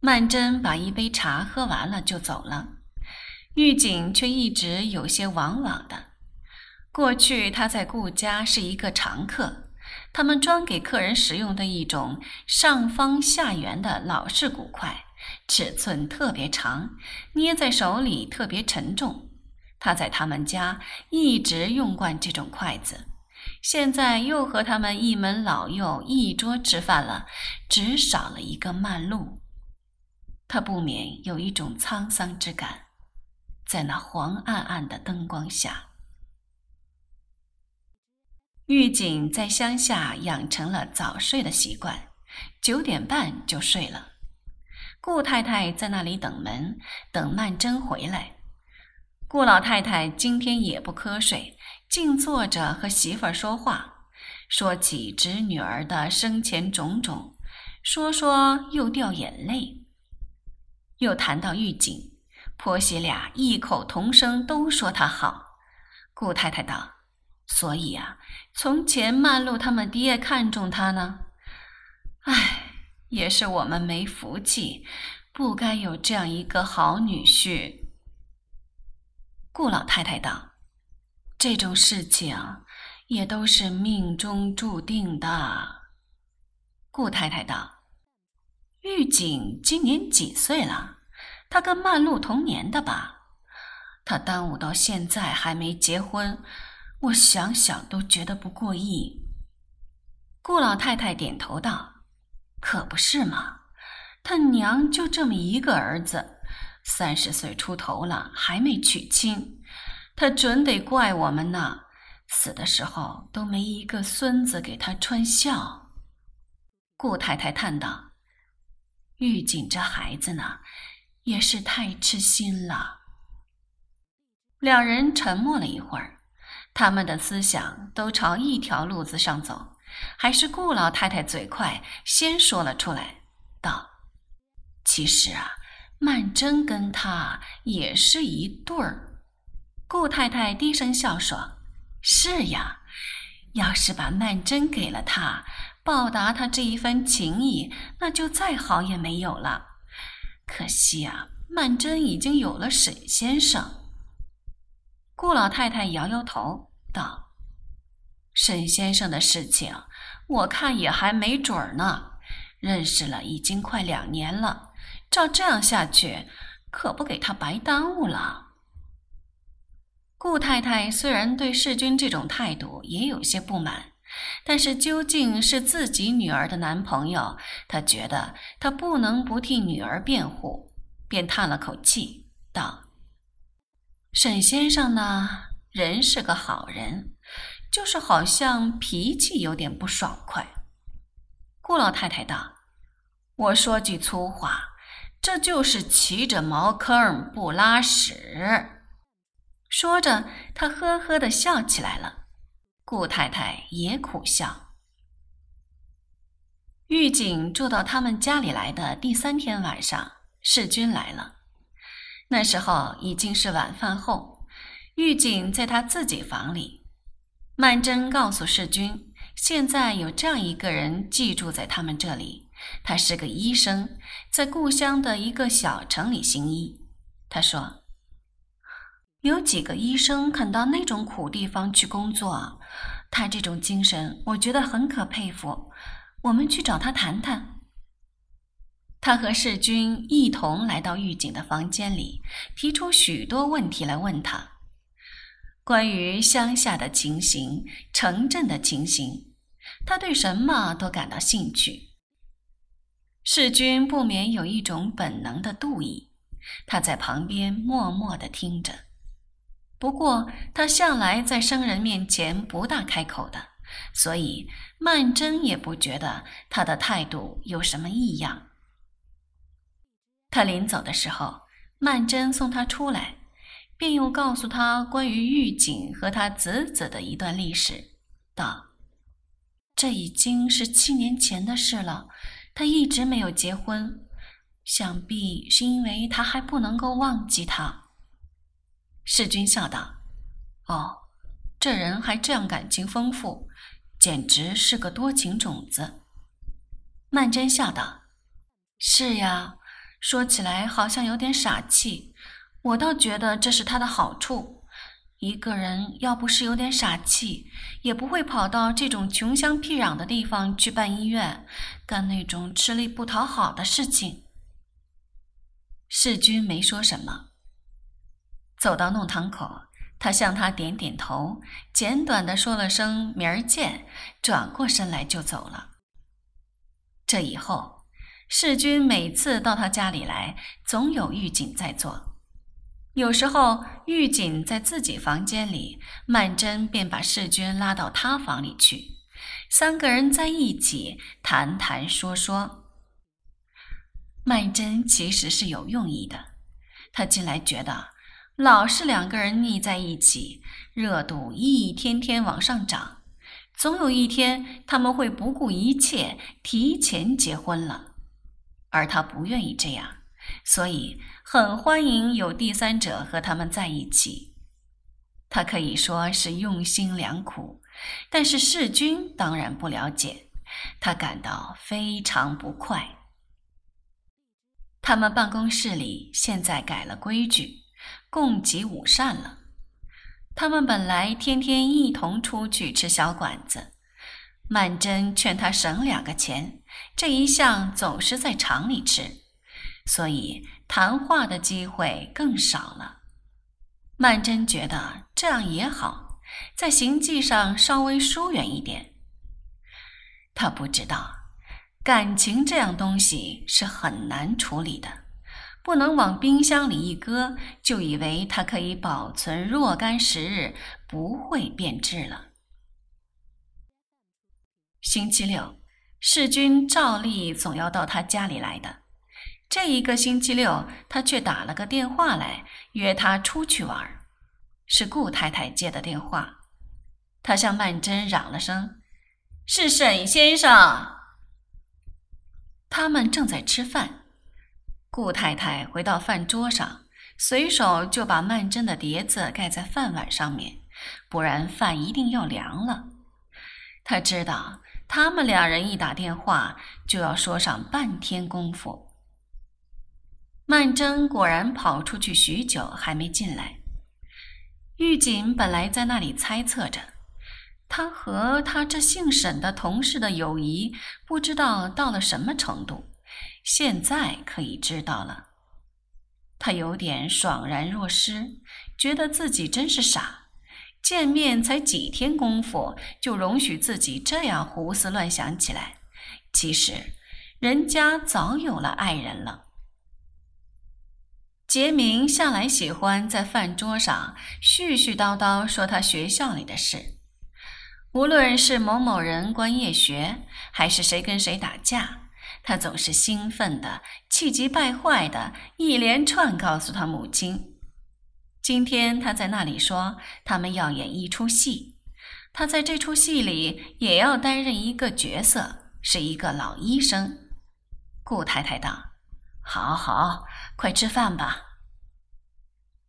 曼桢把一杯茶喝完了就走了，狱警却一直有些往往的。过去他在顾家是一个常客，他们专给客人食用的一种上方下圆的老式骨筷，尺寸特别长，捏在手里特别沉重。他在他们家一直用惯这种筷子，现在又和他们一门老幼一桌吃饭了，只少了一个曼璐，他不免有一种沧桑之感，在那黄暗暗的灯光下。狱警在乡下养成了早睡的习惯，九点半就睡了。顾太太在那里等门，等曼桢回来。顾老太太今天也不瞌睡，静坐着和媳妇儿说话，说起侄女儿的生前种种，说说又掉眼泪。又谈到狱警，婆媳俩异口同声都说他好。顾太太道。所以啊，从前曼璐他们爹看中他呢，唉，也是我们没福气，不该有这样一个好女婿。顾老太太道：“这种事情也都是命中注定的。”顾太太道：“玉锦今年几岁了？他跟曼露同年的吧？他耽误到现在还没结婚。”我想想都觉得不过意。顾老太太点头道：“可不是嘛，他娘就这么一个儿子，三十岁出头了还没娶亲，他准得怪我们呢。死的时候都没一个孙子给他穿孝。”顾太太叹道：“玉锦这孩子呢，也是太痴心了。”两人沉默了一会儿。他们的思想都朝一条路子上走，还是顾老太太嘴快，先说了出来，道：“其实啊，曼桢跟他也是一对儿。”顾太太低声笑说：“是呀，要是把曼桢给了他，报答他这一番情谊，那就再好也没有了。可惜啊，曼桢已经有了沈先生。”顾老太太摇摇头。道：“沈先生的事情，我看也还没准儿呢。认识了已经快两年了，照这样下去，可不给他白耽误了。”顾太太虽然对世君这种态度也有些不满，但是究竟是自己女儿的男朋友，她觉得她不能不替女儿辩护，便叹了口气道：“沈先生呢？”人是个好人，就是好像脾气有点不爽快。顾老太太道：“我说句粗话，这就是骑着茅坑不拉屎。”说着，他呵呵的笑起来了。顾太太也苦笑。狱警住到他们家里来的第三天晚上，世君来了。那时候已经是晚饭后。狱警在他自己房里，曼桢告诉世君，现在有这样一个人寄住在他们这里，他是个医生，在故乡的一个小城里行医。他说，有几个医生肯到那种苦地方去工作，他这种精神，我觉得很可佩服。我们去找他谈谈。他和世君一同来到狱警的房间里，提出许多问题来问他。关于乡下的情形、城镇的情形，他对什么都感到兴趣。世君不免有一种本能的妒意，他在旁边默默地听着。不过他向来在生人面前不大开口的，所以曼桢也不觉得他的态度有什么异样。他临走的时候，曼桢送他出来。便又告诉他关于狱警和他子子的一段历史，道：“这已经是七年前的事了，他一直没有结婚，想必是因为他还不能够忘记他。”世君笑道：“哦，这人还这样感情丰富，简直是个多情种子。”曼桢笑道：“是呀，说起来好像有点傻气，我倒觉得这是他的好处。一个人要不是有点傻气，也不会跑到这种穷乡僻壤的地方去办医院，干那种吃力不讨好的事情。世君没说什么，走到弄堂口，他向他点点头，简短的说了声“明儿见”，转过身来就走了。这以后，世君每次到他家里来，总有狱警在做。有时候，狱警在自己房间里，曼桢便把世君拉到他房里去，三个人在一起谈谈说说。曼桢其实是有用意的，他近来觉得，老是两个人腻在一起，热度一天天往上涨，总有一天他们会不顾一切提前结婚了，而他不愿意这样。所以很欢迎有第三者和他们在一起，他可以说是用心良苦，但是世君当然不了解，他感到非常不快。他们办公室里现在改了规矩，共给午膳了。他们本来天天一同出去吃小馆子，曼桢劝他省两个钱，这一向总是在厂里吃。所以谈话的机会更少了。曼桢觉得这样也好，在行迹上稍微疏远一点。他不知道，感情这样东西是很难处理的，不能往冰箱里一搁，就以为它可以保存若干时日，不会变质了。星期六，世君照例总要到他家里来的。这一个星期六，他却打了个电话来约他出去玩，是顾太太接的电话。他向曼桢嚷了声：“是沈先生。”他们正在吃饭，顾太太回到饭桌上，随手就把曼桢的碟子盖在饭碗上面，不然饭一定要凉了。他知道他们两人一打电话就要说上半天功夫。曼桢果然跑出去许久，还没进来。狱警本来在那里猜测着，他和他这姓沈的同事的友谊不知道到了什么程度，现在可以知道了。他有点爽然若失，觉得自己真是傻，见面才几天功夫，就容许自己这样胡思乱想起来。其实，人家早有了爱人了。杰明向来喜欢在饭桌上絮絮叨叨说他学校里的事，无论是某某人关夜学，还是谁跟谁打架，他总是兴奋的、气急败坏的一连串告诉他母亲。今天他在那里说，他们要演一出戏，他在这出戏里也要担任一个角色，是一个老医生。顾太太道：“好好。”快吃饭吧。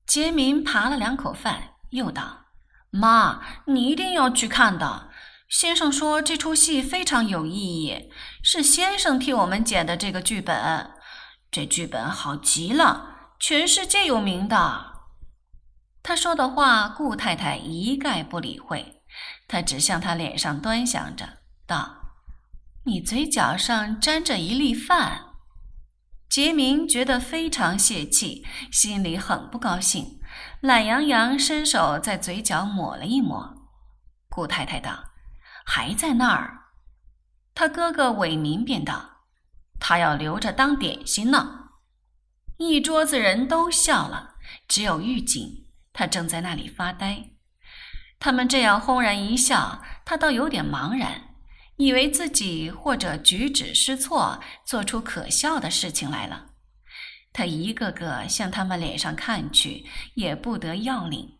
杰明扒了两口饭，又道：“妈，你一定要去看的。先生说这出戏非常有意义，是先生替我们剪的这个剧本。这剧本好极了，全世界有名的。”他说的话，顾太太一概不理会，他只向他脸上端详着，道：“你嘴角上沾着一粒饭。”杰明觉得非常泄气，心里很不高兴，懒洋洋伸手在嘴角抹了一抹。顾太太道：“还在那儿。”他哥哥伟民便道：“他要留着当点心呢。”一桌子人都笑了，只有狱警，他正在那里发呆。他们这样轰然一笑，他倒有点茫然。以为自己或者举止失措，做出可笑的事情来了。他一个个向他们脸上看去，也不得要领。